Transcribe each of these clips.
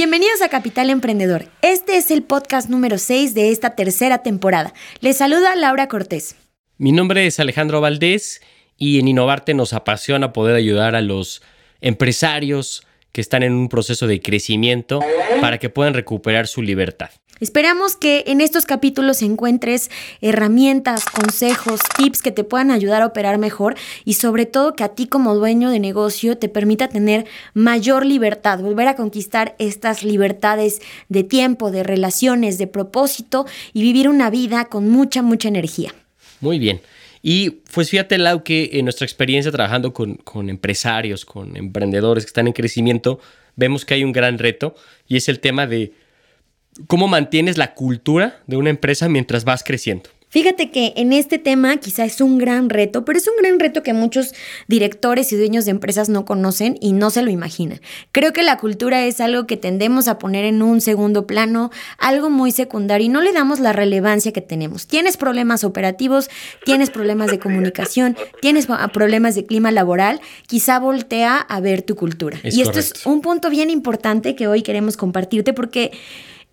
Bienvenidos a Capital Emprendedor. Este es el podcast número 6 de esta tercera temporada. Les saluda Laura Cortés. Mi nombre es Alejandro Valdés y en Innovarte nos apasiona poder ayudar a los empresarios que están en un proceso de crecimiento para que puedan recuperar su libertad. Esperamos que en estos capítulos encuentres herramientas, consejos, tips que te puedan ayudar a operar mejor y sobre todo que a ti como dueño de negocio te permita tener mayor libertad, volver a conquistar estas libertades de tiempo, de relaciones, de propósito y vivir una vida con mucha, mucha energía. Muy bien. Y pues fíjate, Lau, que en nuestra experiencia trabajando con, con, empresarios, con emprendedores que están en crecimiento, vemos que hay un gran reto y es el tema de cómo mantienes la cultura de una empresa mientras vas creciendo. Fíjate que en este tema quizá es un gran reto, pero es un gran reto que muchos directores y dueños de empresas no conocen y no se lo imaginan. Creo que la cultura es algo que tendemos a poner en un segundo plano, algo muy secundario y no le damos la relevancia que tenemos. Tienes problemas operativos, tienes problemas de comunicación, tienes problemas de clima laboral, quizá voltea a ver tu cultura. y esto es un punto bien importante que hoy queremos compartirte porque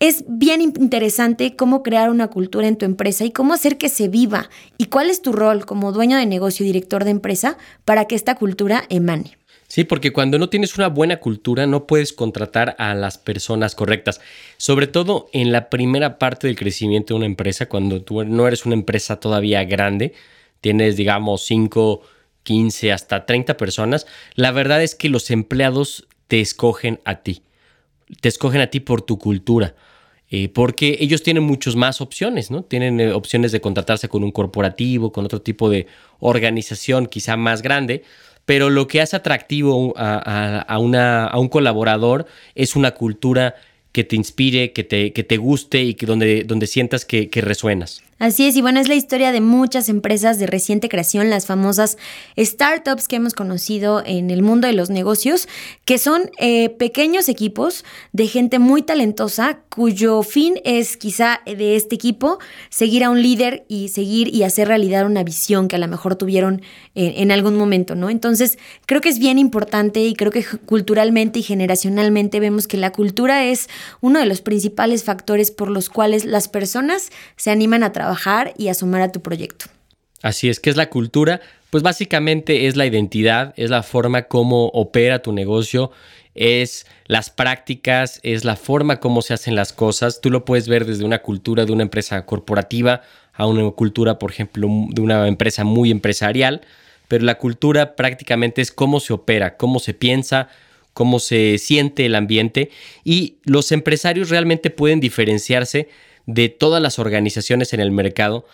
es bien interesante cómo crear una cultura en tu empresa y cómo hacer que se viva y cuál es tu rol como dueño de negocio y director de empresa para que esta cultura emane. Sí, porque cuando no tienes una buena cultura no puedes contratar a las personas correctas. Sobre todo en la primera parte del crecimiento de una empresa, cuando tú no eres una empresa todavía grande, tienes digamos 5, 15, hasta 30 personas, la verdad es que los empleados te escogen a ti te escogen a ti por tu cultura. Eh, porque ellos tienen muchas más opciones, ¿no? Tienen eh, opciones de contratarse con un corporativo, con otro tipo de organización quizá más grande, pero lo que hace atractivo a, un colaborador es una cultura que te inspire, que te, guste y que donde, donde sientas que resuenas. Así es, y bueno, es la historia de muchas empresas de reciente creación, las famosas startups que hemos conocido en el mundo de los negocios, que son eh, pequeños equipos de gente muy talentosa cuyo fin es quizá de este equipo seguir a un líder y seguir y hacer realidad una visión que a lo mejor tuvieron en, algún momento, ¿no? Entonces, creo que es bien importante y creo que culturalmente y generacionalmente vemos que la cultura es uno de los principales factores por los cuales las personas se animan a trabajar trabajar y asomar a tu proyecto. Así es, que es la cultura? Pues básicamente es la identidad, es la forma como opera tu negocio, es las prácticas, es la forma como se hacen las cosas. Tú lo puedes ver desde una cultura de una empresa corporativa a una cultura, por ejemplo, de una empresa muy empresarial, pero la cultura prácticamente es cómo se opera, cómo se piensa, cómo se siente el ambiente y los empresarios realmente pueden diferenciarse de todas las organizaciones en el mercado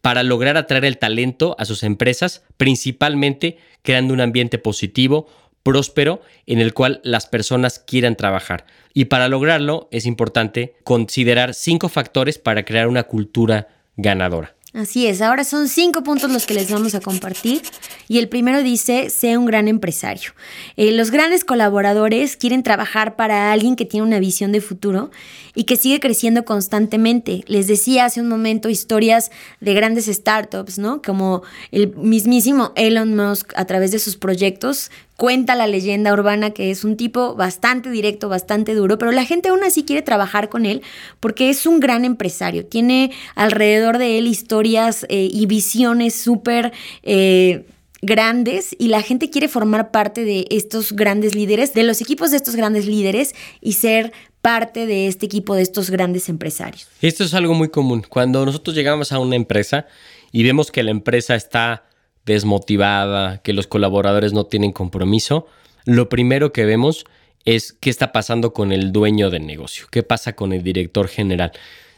para lograr atraer el talento a sus empresas, principalmente creando un ambiente positivo, próspero, en el cual las personas quieran trabajar. Y para lograrlo es importante considerar cinco factores para crear una cultura ganadora. Así es, ahora son cinco puntos los que les vamos a compartir y el primero dice, sea un gran empresario. Eh, los grandes colaboradores quieren trabajar para alguien que tiene una visión de futuro y que sigue creciendo constantemente. Les decía hace un momento historias de grandes startups, ¿no? Como el mismísimo Elon Musk a través de sus proyectos cuenta la leyenda urbana que es un tipo bastante directo, bastante duro, pero la gente aún así quiere trabajar con él porque es un gran empresario. Tiene alrededor de él historias eh, y visiones súper... Eh, grandes y la gente quiere formar parte de estos grandes líderes, de los equipos de estos grandes líderes y ser parte de este equipo de estos grandes empresarios. Esto es algo muy común. Cuando nosotros llegamos a una empresa y vemos que la empresa está desmotivada, que los colaboradores no tienen compromiso, lo primero que vemos es qué está pasando con el dueño del negocio, qué pasa con el director general.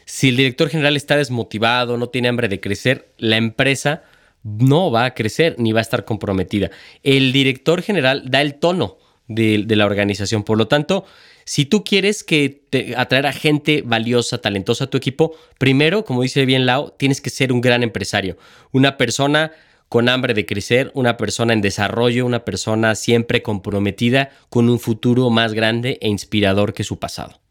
Si el director general está desmotivado, no tiene hambre de crecer, la empresa no va a crecer ni va a estar comprometida. El director general da el tono de, la organización. Por lo tanto, si tú quieres que te, atraer a gente valiosa, talentosa a tu equipo, primero, como dice bien Lau, tienes que ser un gran empresario, una persona con hambre de crecer, una persona en desarrollo, una persona siempre comprometida con un futuro más grande e inspirador que su pasado.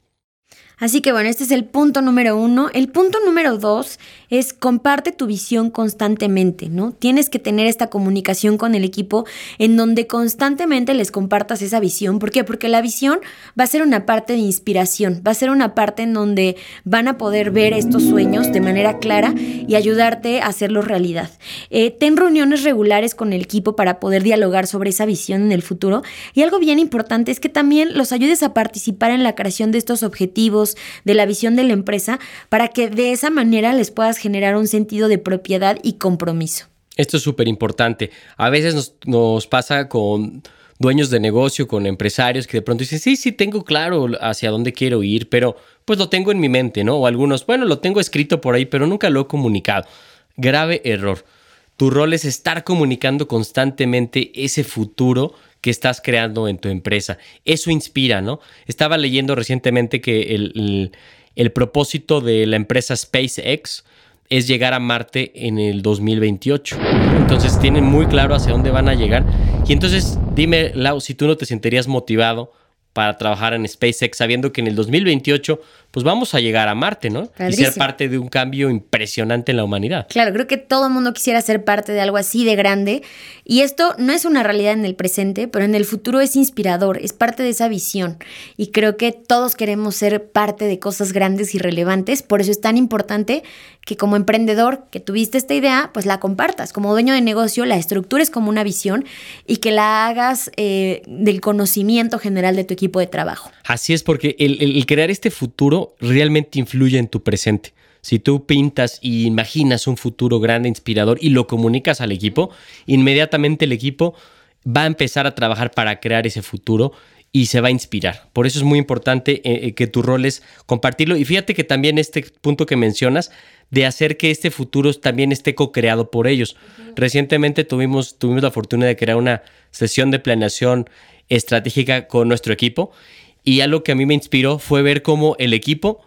Así que bueno, este es el punto número uno. El punto número dos es comparte tu visión constantemente, ¿no? Tienes que tener esta comunicación con el equipo en donde constantemente les compartas esa visión. ¿Por qué? Porque la visión va a ser una parte de inspiración, va a ser una parte en donde van a poder ver estos sueños de manera clara y ayudarte a hacerlos realidad. Eh, ten reuniones regulares con el equipo para poder dialogar sobre esa visión en el futuro. Y algo bien importante es que también los ayudes a participar en la creación de estos objetivos de la visión de la empresa, para que de esa manera les puedas generar un sentido de propiedad y compromiso. Esto es súper importante. A veces nos, pasa con dueños de negocio, con empresarios que de pronto dicen, sí, sí, tengo claro hacia dónde quiero ir, pero pues lo tengo en mi mente, ¿no? O algunos, bueno, lo tengo escrito por ahí, pero nunca lo he comunicado. Grave error. Tu rol es estar comunicando constantemente ese futuro que estás creando en tu empresa. Eso inspira, ¿no? Estaba leyendo recientemente que el, propósito de la empresa SpaceX es llegar a Marte en el 2028. Entonces tienen muy claro hacia dónde van a llegar. Y entonces dime, Lau, si tú no te sentirías motivado para trabajar en SpaceX sabiendo que en el 2028 pues vamos a llegar a Marte, ¿no? Y ser parte de un cambio impresionante en la humanidad. Claro, creo que todo el mundo quisiera ser parte de algo así de grande. Y esto no es una realidad en el presente, pero en el futuro es inspirador, es parte de esa visión. Y creo que todos queremos ser parte de cosas grandes y relevantes. Por eso es tan importante que como emprendedor que tuviste esta idea, pues la compartas. Como dueño de negocio, la estructures como una visión y que la hagas eh, del conocimiento general de tu equipo de trabajo. Así es, porque el crear este futuro realmente influye en tu presente. Si tú pintas y imaginas un futuro grande, inspirador y lo comunicas al equipo, inmediatamente el equipo va a empezar a trabajar para crear ese futuro y se va a inspirar. Por eso es muy importante eh, eh, que tu rol es compartirlo. Y fíjate que también este punto que mencionas de hacer que este futuro también esté co-creado por ellos. Recientemente tuvimos, tuvimos la fortuna de crear una sesión de planeación estratégica con nuestro equipo y algo que a mí me inspiró fue ver cómo el equipo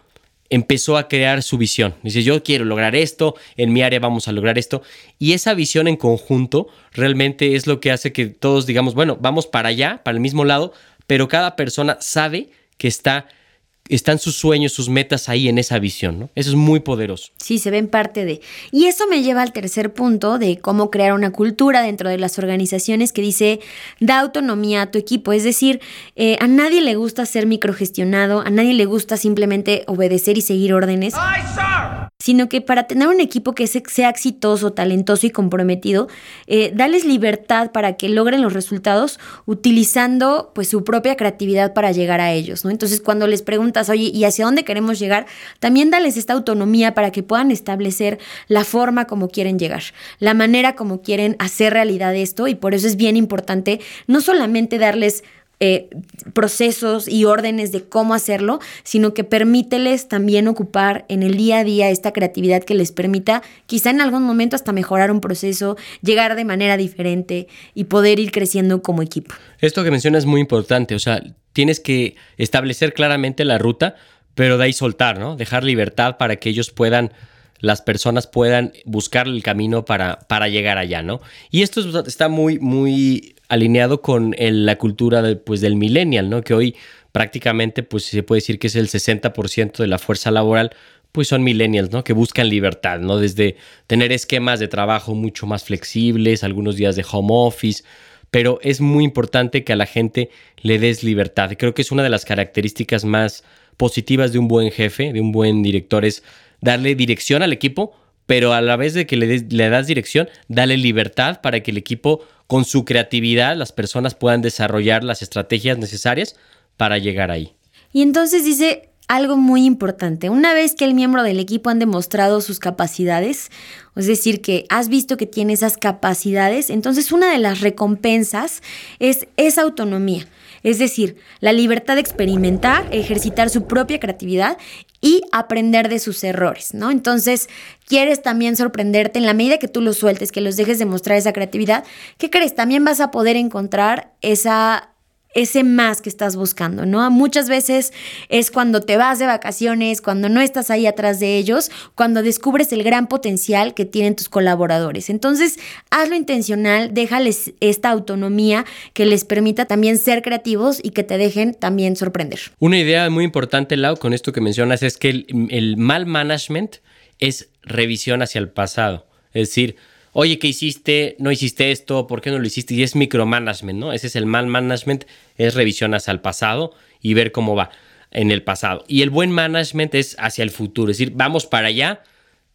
empezó a crear su visión. Dice, yo quiero lograr esto, en mi área vamos a lograr esto. Y esa visión en conjunto realmente es lo que hace que todos digamos, bueno, vamos para allá, para el mismo lado, pero cada persona sabe que está están sus sueños, sus metas ahí en esa visión, ¿no? Eso es muy poderoso. Sí, se ven parte de. Y eso me lleva al tercer punto de cómo crear una cultura dentro de las organizaciones que dice, da autonomía a tu equipo. Es decir, eh, a nadie le gusta ser microgestionado, a nadie le gusta simplemente obedecer y seguir órdenes. Sino que para tener un equipo que sea exitoso, talentoso y comprometido, eh, dales libertad para que logren los resultados utilizando pues su propia creatividad para llegar a ellos. Entonces, cuando les preguntan oye, ¿y hacia dónde queremos llegar? También dales esta autonomía para que puedan establecer la forma como quieren llegar, la manera como quieren hacer realidad esto y por eso es bien importante no solamente darles eh, procesos y órdenes de cómo hacerlo, sino que permíteles también ocupar en el día a día esta creatividad que les permita quizá en algún momento hasta mejorar un proceso, llegar de manera diferente y poder ir creciendo como equipo. Esto que mencionas es muy importante, o sea, tienes que establecer claramente la ruta, pero de ahí soltar, ¿no? Dejar libertad para que ellos puedan las personas puedan buscar el camino para, para llegar allá, ¿no? Y esto está muy, muy alineado con la cultura pues, del millennial, ¿no? Que hoy prácticamente pues se puede decir que es el 60% de la fuerza laboral, pues son millennials, ¿no? Que buscan libertad, ¿no? Desde tener esquemas de trabajo mucho más flexibles, algunos días de home office, pero es muy importante que a la gente le des libertad. Creo que es una de las características más positivas de un buen jefe, de un buen director, es darle dirección al equipo, pero a la vez de que le, le das dirección, dale libertad para que el equipo con su creatividad las personas puedan desarrollar las estrategias necesarias para llegar ahí. Y entonces dice algo muy importante, una vez que el miembro del equipo han demostrado sus capacidades, es decir, que has visto que tiene esas capacidades, entonces una de las recompensas es esa autonomía. Es decir, la libertad de experimentar, ejercitar su propia creatividad y aprender de sus errores, ¿no? Entonces, quieres también sorprenderte en la medida que tú los sueltes, que los dejes demostrar esa creatividad, ¿qué crees? También vas a poder encontrar esa ese más que estás buscando, ¿no? Muchas veces es cuando te vas de vacaciones, cuando no estás ahí atrás de ellos, cuando descubres el gran potencial que tienen tus colaboradores. Entonces, hazlo intencional, déjales esta autonomía que les permita también ser creativos y que te dejen también sorprender. Una idea muy importante, Lau, con esto que mencionas, es que el, el mal management es revisión hacia el pasado. Es decir, oye, ¿qué hiciste? No hiciste esto, ¿por qué no lo hiciste? Y es micromanagement, ¿no? Ese es el mal management, es revisión hacia el pasado y ver cómo va en el pasado. Y el buen management es hacia el futuro, es decir, vamos para allá,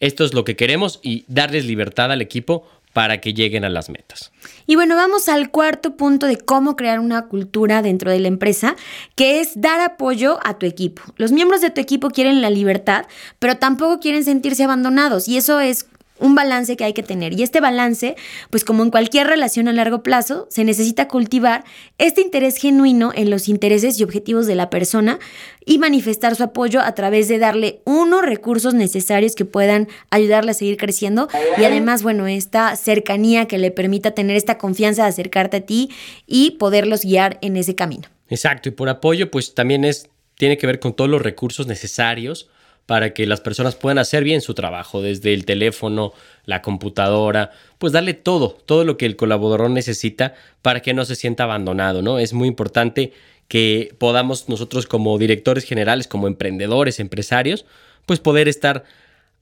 esto es lo que queremos y darles libertad al equipo para que lleguen a las metas. Y bueno, vamos al cuarto punto de cómo crear una cultura dentro de la empresa, que es dar apoyo a tu equipo. Los miembros de tu equipo quieren la libertad, pero tampoco quieren sentirse abandonados y eso es un balance que hay que tener. Y este balance, pues como en cualquier relación a largo plazo, se necesita cultivar este interés genuino en los intereses y objetivos de la persona y manifestar su apoyo a través de darle unos recursos necesarios que puedan ayudarle a seguir creciendo y además, bueno, esta cercanía que le permita tener esta confianza de acercarte a ti y poderlos guiar en ese camino. Exacto, y por apoyo, pues también es, tiene que ver con todos los recursos necesarios para que las personas puedan hacer bien su trabajo, desde el teléfono, la computadora, pues darle todo, todo lo que el colaborador necesita para que no se sienta abandonado, ¿no? Es muy importante que podamos nosotros como directores generales, como emprendedores, empresarios, pues poder estar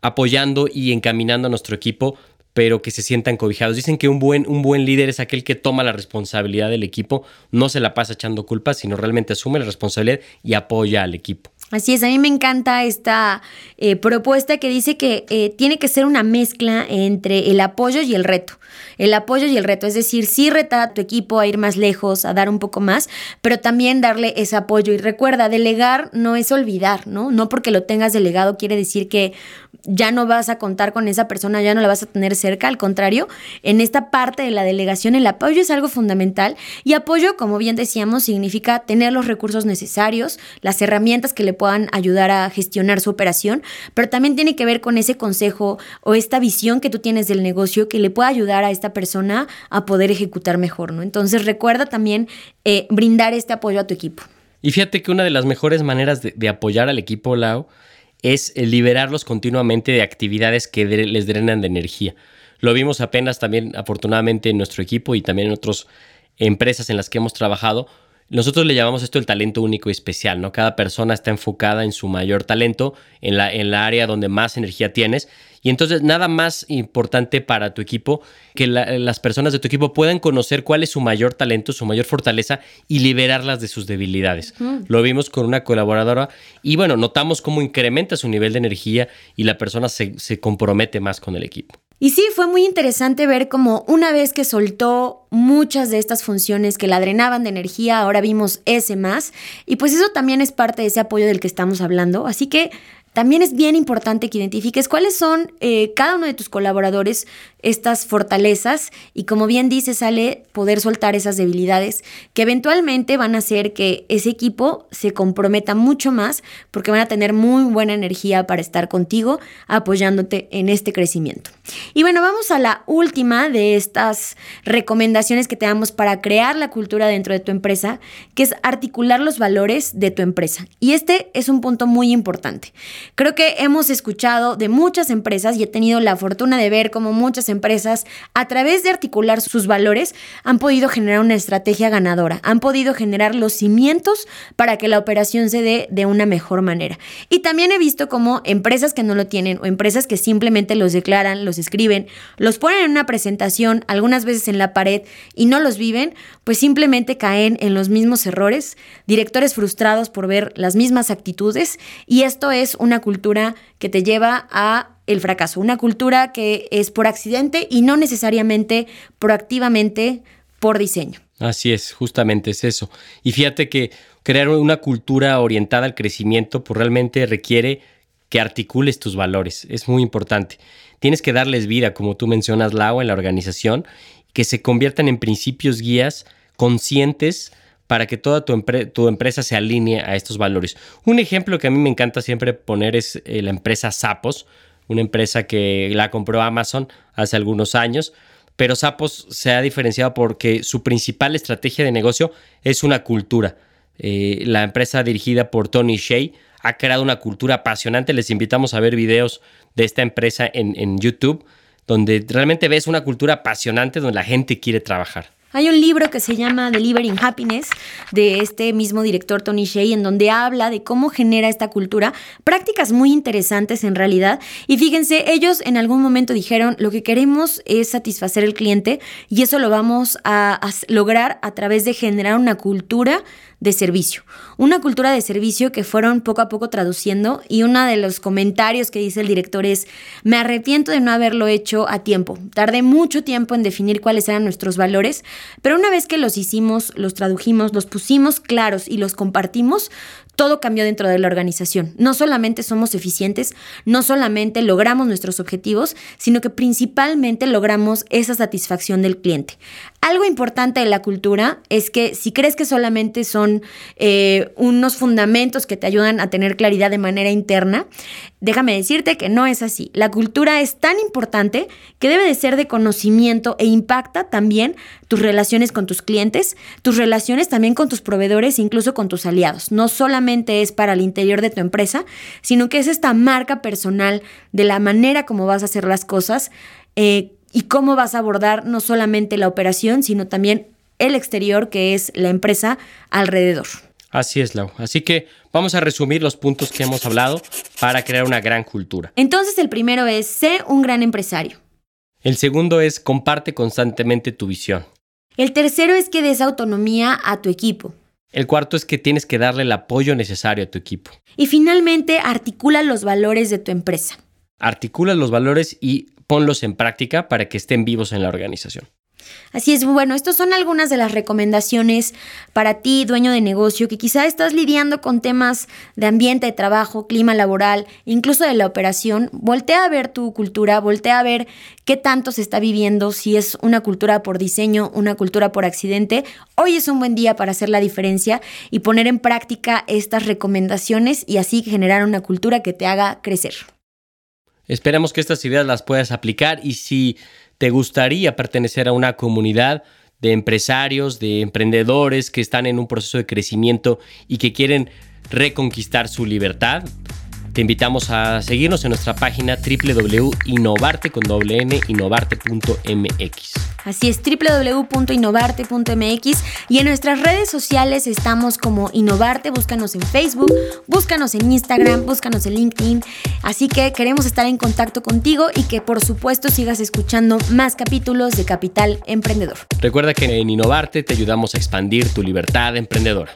apoyando y encaminando a nuestro equipo, pero que se sientan cobijados. Dicen que un buen, un buen líder es aquel que toma la responsabilidad del equipo, no se la pasa echando culpas, sino realmente asume la responsabilidad y apoya al equipo. Así es, a mí me encanta esta eh, propuesta que dice que eh, tiene que ser una mezcla entre el apoyo y el reto. El apoyo y el reto, es decir, sí retar a tu equipo a ir más lejos, a dar un poco más, pero también darle ese apoyo. Y recuerda, delegar no es olvidar, ¿no? No porque lo tengas delegado quiere decir que ya no vas a contar con esa persona, ya no la vas a tener cerca, al contrario, en esta parte de la delegación el apoyo es algo fundamental y apoyo, como bien decíamos, significa tener los recursos necesarios, las herramientas que le puedan ayudar a gestionar su operación, pero también tiene que ver con ese consejo o esta visión que tú tienes del negocio que le pueda ayudar a esta persona a poder ejecutar mejor, ¿no? Entonces recuerda también eh, brindar este apoyo a tu equipo. Y fíjate que una de las mejores maneras de, de apoyar al equipo, Lau, es liberarlos continuamente de actividades que les drenan de energía. Lo vimos apenas también, afortunadamente, en nuestro equipo y también en otras empresas en las que hemos trabajado. Nosotros le llamamos esto el talento único y especial, ¿no? Cada persona está enfocada en su mayor talento, en la, en la área donde más energía tienes y entonces nada más importante para tu equipo que las personas de tu equipo puedan conocer cuál es su mayor talento, su mayor fortaleza y liberarlas de sus debilidades. Lo vimos con una colaboradora y bueno, notamos cómo incrementa su nivel de energía y la persona se, se compromete más con el equipo. Y sí, fue muy interesante ver cómo una vez que soltó muchas de estas funciones que la drenaban de energía, ahora vimos ese más. Y pues eso también es parte de ese apoyo del que estamos hablando. Así que también es bien importante que identifiques cuáles son eh, cada uno de tus colaboradores estas fortalezas y como bien dice sale poder soltar esas debilidades que eventualmente van a hacer que ese equipo se comprometa mucho más porque van a tener muy buena energía para estar contigo apoyándote en este crecimiento. Y bueno, vamos a la última de estas recomendaciones que te damos para crear la cultura dentro de tu empresa, que es articular los valores de tu empresa. Y este es un punto muy importante. Creo que hemos escuchado de muchas empresas y he tenido la fortuna de ver cómo muchas empresas, a través de articular sus valores, han podido generar una estrategia ganadora, han podido generar los cimientos para que la operación se dé de una mejor manera. Y también he visto cómo empresas que no lo tienen o empresas que simplemente los declaran, los escriben, los ponen en una presentación, algunas veces en la pared y no los viven, pues simplemente caen en los mismos errores, directores frustrados por ver las mismas actitudes y esto es una cultura que te lleva a el fracaso, una cultura que es por accidente y no necesariamente proactivamente por diseño. Así es, justamente es eso. Y fíjate que crear una cultura orientada al crecimiento pues realmente requiere que articules tus valores, es muy importante. Tienes que darles vida, como tú mencionas, Lau, en la organización, que se conviertan en principios guías conscientes para que toda tu, empresa se alinee a estos valores. Un ejemplo que a mí me encanta siempre poner es eh, la empresa Sapos, una empresa que la compró Amazon hace algunos años. pero Sapos se ha diferenciado porque su principal estrategia de negocio es una cultura. Eh, la empresa dirigida por Tony Shea ha creado una cultura apasionante. Les invitamos a ver videos de esta empresa en, en YouTube, donde realmente ves una cultura apasionante donde la gente quiere trabajar. Hay un libro que se llama Delivering Happiness de este mismo director Tony Shea en donde habla de cómo genera esta cultura, prácticas muy interesantes en realidad. Y fíjense, ellos en algún momento dijeron, lo que queremos es satisfacer al cliente y eso lo vamos a, a lograr a través de generar una cultura de servicio. Una cultura de servicio que fueron poco a poco traduciendo y uno de los comentarios que dice el director es, me arrepiento de no haberlo hecho a tiempo. Tardé mucho tiempo en definir cuáles eran nuestros valores, pero una vez que los hicimos, los tradujimos, los pusimos claros y los compartimos, todo cambió dentro de la organización. No solamente somos eficientes, no solamente logramos nuestros objetivos, sino que principalmente logramos esa satisfacción del cliente. Algo importante de la cultura es que si crees que solamente son eh, unos fundamentos que te ayudan a tener claridad de manera interna, déjame decirte que no es así. La cultura es tan importante que debe de ser de conocimiento e impacta también tus relaciones con tus clientes, tus relaciones también con tus proveedores, incluso con tus aliados. No solamente es para el interior de tu empresa, sino que es esta marca personal de la manera como vas a hacer las cosas. Eh, y cómo vas a abordar no solamente la operación, sino también el exterior, que es la empresa alrededor. Así es, Lau. Así que vamos a resumir los puntos que hemos hablado para crear una gran cultura. Entonces, el primero es, sé un gran empresario. El segundo es, comparte constantemente tu visión. El tercero es que des autonomía a tu equipo. El cuarto es que tienes que darle el apoyo necesario a tu equipo. Y finalmente, articula los valores de tu empresa. Articula los valores y ponlos en práctica para que estén vivos en la organización. Así es, bueno, estas son algunas de las recomendaciones para ti, dueño de negocio, que quizá estás lidiando con temas de ambiente de trabajo, clima laboral, incluso de la operación. Voltea a ver tu cultura, voltea a ver qué tanto se está viviendo, si es una cultura por diseño, una cultura por accidente. Hoy es un buen día para hacer la diferencia y poner en práctica estas recomendaciones y así generar una cultura que te haga crecer. Esperamos que estas ideas las puedas aplicar y si te gustaría pertenecer a una comunidad de empresarios, de emprendedores que están en un proceso de crecimiento y que quieren reconquistar su libertad, te invitamos a seguirnos en nuestra página www.innovarte Así es, www.innovarte.mx y en nuestras redes sociales estamos como Innovarte, búscanos en Facebook, búscanos en Instagram, búscanos en LinkedIn. Así que queremos estar en contacto contigo y que por supuesto sigas escuchando más capítulos de Capital Emprendedor. Recuerda que en Innovarte te ayudamos a expandir tu libertad emprendedora.